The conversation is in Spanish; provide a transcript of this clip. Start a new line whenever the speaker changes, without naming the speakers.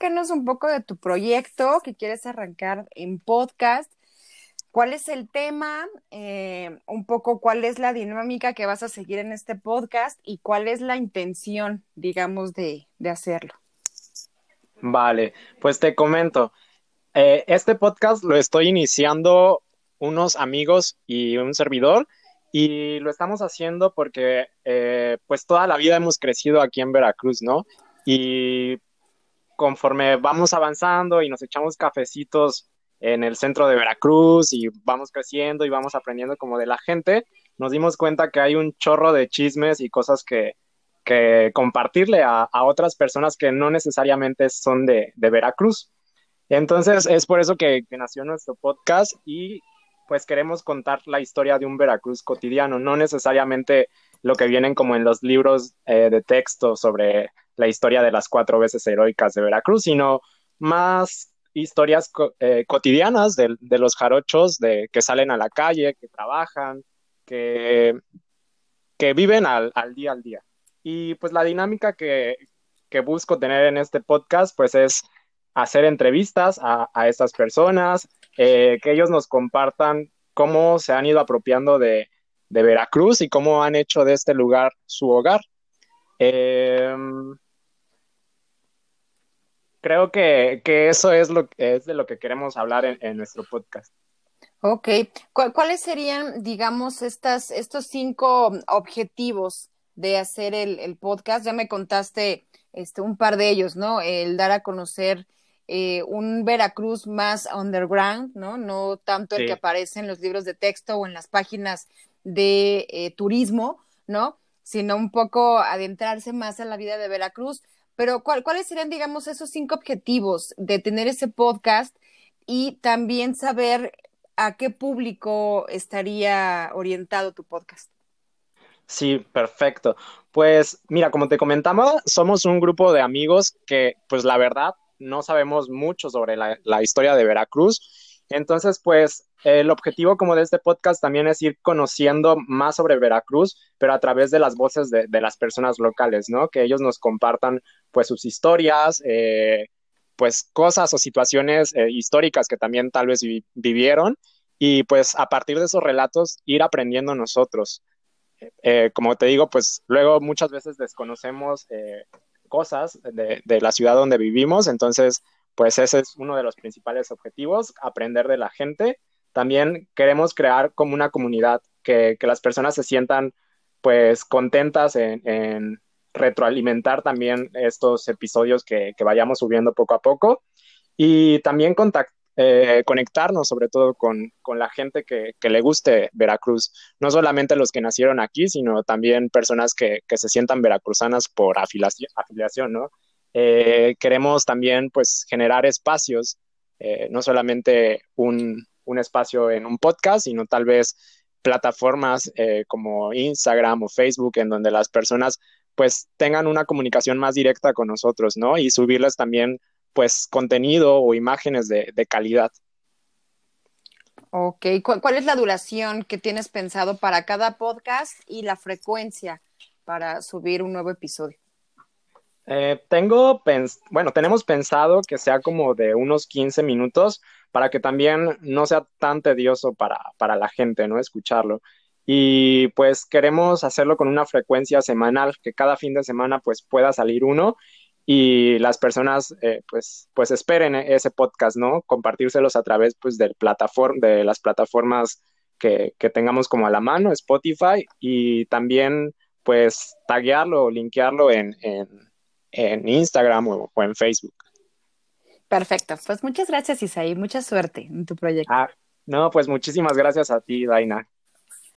platícanos un poco de tu proyecto que quieres arrancar en podcast. ¿Cuál es el tema? Eh, un poco cuál es la dinámica que vas a seguir en este podcast y cuál es la intención, digamos, de, hacerlo.
Vale, pues te comento. Eh, este podcast lo estoy iniciando unos amigos y un servidor y lo estamos haciendo porque eh, pues toda la vida hemos crecido aquí en Veracruz, ¿no? Y conforme vamos avanzando y nos echamos cafecitos en el centro de Veracruz y vamos creciendo y vamos aprendiendo como de la gente, nos dimos cuenta que hay un chorro de chismes y cosas que, que compartirle a, a, otras personas que no necesariamente son de, de Veracruz. Entonces es por eso que, nació nuestro podcast y pues queremos contar la historia de un Veracruz cotidiano, no necesariamente lo que vienen como en los libros eh, de texto sobre la historia de las cuatro veces heroicas de Veracruz, sino más historias eh, cotidianas de, los jarochos de, que salen a la calle, que trabajan, que, que viven al, día al día. Y pues la dinámica que, busco tener en este podcast pues es hacer entrevistas a, a estas personas, eh, que ellos nos compartan cómo se han ido apropiando de, Veracruz y cómo han hecho de este lugar su hogar. Em, creo que, eso es, lo, es de lo que queremos hablar en, nuestro podcast.
Ok, ¿cuáles serían, digamos, estas, estos cinco objetivos de hacer el, el, podcast? Ya me contaste este, un par de ellos, ¿no? El dar a conocer eh, un Veracruz más underground, ¿no? No tanto el que aparece en los libros de texto o en las páginas de eh, turismo, ¿no? Sino un poco adentrarse más en la vida de Veracruz. Pero ¿cuáles serían, digamos, esos cinco objetivos de tener ese podcast y también saber a qué público estaría orientado tu podcast?
Sí, perfecto. Pues mira, como te comentaba, somos un grupo de amigos que, pues la verdad, no sabemos mucho sobre la, historia de Veracruz. Entonces, pues el objetivo como de este podcast también es ir conociendo más sobre Veracruz, pero a través de las voces de, las personas locales, ¿no? Que ellos nos compartan pues sus historias, eh, pues cosas o situaciones eh, históricas que también tal vez vivieron y pues a partir de esos relatos ir aprendiendo nosotros. Eh, como te digo, pues luego muchas veces desconocemos cosas de, la ciudad donde vivimos. Entonces, pues ese es uno de los principales objetivos, aprender de la gente. También queremos crear como una comunidad, que, las personas se sientan pues contentas en, retroalimentar también estos episodios que, vayamos subiendo poco a poco y también contactar eh, conectarnos sobre todo con, la gente que, le guste Veracruz, no solamente los que nacieron aquí, sino también personas que, se sientan veracruzanas por afiliación, ¿no? Eh, queremos también pues generar espacios, eh, no solamente un, espacio en un podcast, sino tal vez plataformas como Instagram o Facebook en donde las personas pues tengan una comunicación más directa con nosotros, ¿no? Y subirles también pues contenido o imágenes de, calidad.
Ok, ¿Cuál, es la duración que tienes pensado para cada podcast y la frecuencia para subir un nuevo episodio?
Eh, tengo, bueno, tenemos pensado que sea como de unos 15 minutos para que también no sea tan tedioso para, para la gente, ¿no? Escucharlo. Y pues queremos hacerlo con una frecuencia semanal, que cada fin de semana pues pueda salir uno y las personas eh, pues, pues esperen ese podcast, ¿no? Compartírselos a través pues del de las plataformas que, tengamos como a la mano, Spotify, y también pues taguearlo o linkearlo en, Instagram o, en Facebook.
Perfecto, pues muchas gracias Isaí, mucha suerte en tu proyecto.
Ah, no, pues muchísimas gracias a ti, Daina.